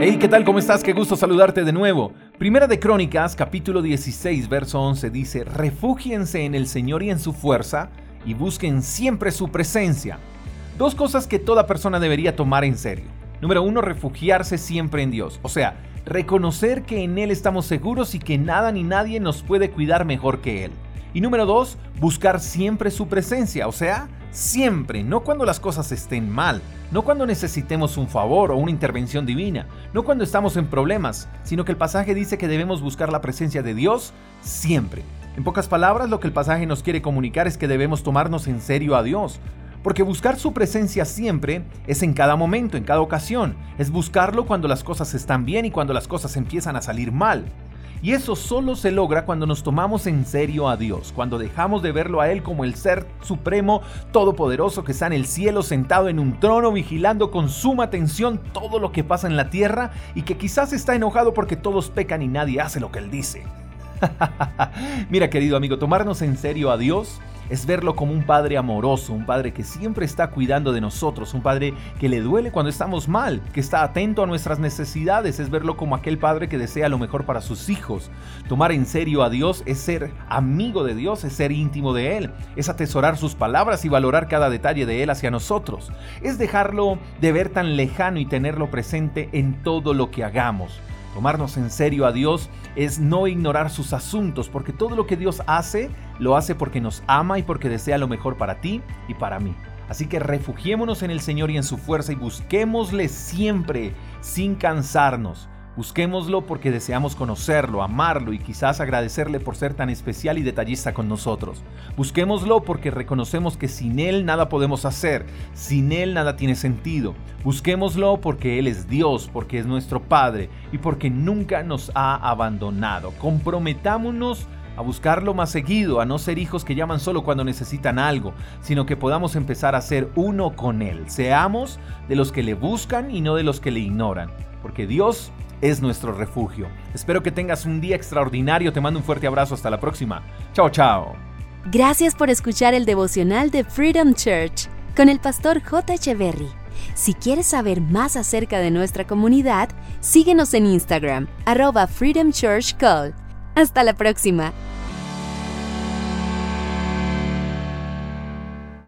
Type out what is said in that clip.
Hey, ¿qué tal? ¿Cómo estás? Qué gusto saludarte de nuevo. Primera de Crónicas, capítulo 16, verso 11 dice, Refúgiense en el Señor y en su fuerza, y busquen siempre su presencia. Dos cosas que toda persona debería tomar en serio. Número uno, refugiarse siempre en Dios. O sea, reconocer que en Él estamos seguros y que nada ni nadie nos puede cuidar mejor que Él. Y número dos, buscar siempre su presencia. O sea, Siempre, no cuando las cosas estén mal, no cuando necesitemos un favor o una intervención divina, no cuando estamos en problemas, sino que el pasaje dice que debemos buscar la presencia de Dios siempre. En pocas palabras, lo que el pasaje nos quiere comunicar es que debemos tomarnos en serio a Dios, porque buscar su presencia siempre es en cada momento, en cada ocasión, es buscarlo cuando las cosas están bien y cuando las cosas empiezan a salir mal. Y eso solo se logra cuando nos tomamos en serio a Dios, cuando dejamos de verlo a Él como el ser supremo, todopoderoso que está en el cielo sentado en un trono vigilando con suma atención todo lo que pasa en la tierra y que quizás está enojado porque todos pecan y nadie hace lo que Él dice. Mira querido amigo, tomarnos en serio a Dios es verlo como un padre amoroso, un padre que siempre está cuidando de nosotros, un padre que le duele cuando estamos mal, que está atento a nuestras necesidades, es verlo como aquel padre que desea lo mejor para sus hijos. Tomar en serio a Dios es ser amigo de Dios, es ser íntimo de Él, es atesorar sus palabras y valorar cada detalle de Él hacia nosotros, es dejarlo de ver tan lejano y tenerlo presente en todo lo que hagamos. Tomarnos en serio a Dios es no ignorar sus asuntos, porque todo lo que Dios hace, lo hace porque nos ama y porque desea lo mejor para ti y para mí. Así que refugiémonos en el Señor y en su fuerza y busquémosle siempre, sin cansarnos Busquémoslo porque deseamos conocerlo, amarlo y quizás agradecerle por ser tan especial y detallista con nosotros. Busquémoslo porque reconocemos que sin Él nada podemos hacer, sin Él nada tiene sentido. Busquémoslo porque Él es Dios, porque es nuestro Padre y porque nunca nos ha abandonado. Comprometámonos a buscarlo más seguido, a no ser hijos que llaman solo cuando necesitan algo, sino que podamos empezar a ser uno con Él. Seamos de los que le buscan y no de los que le ignoran, porque Dios es nuestro refugio. Espero que tengas un día extraordinario. Te mando un fuerte abrazo. Hasta la próxima. Chao, chao. Gracias por escuchar el devocional de Freedom Church con el pastor J. Echeverry. Si quieres saber más acerca de nuestra comunidad, síguenos en Instagram, arroba Freedom Church Call. Hasta la próxima.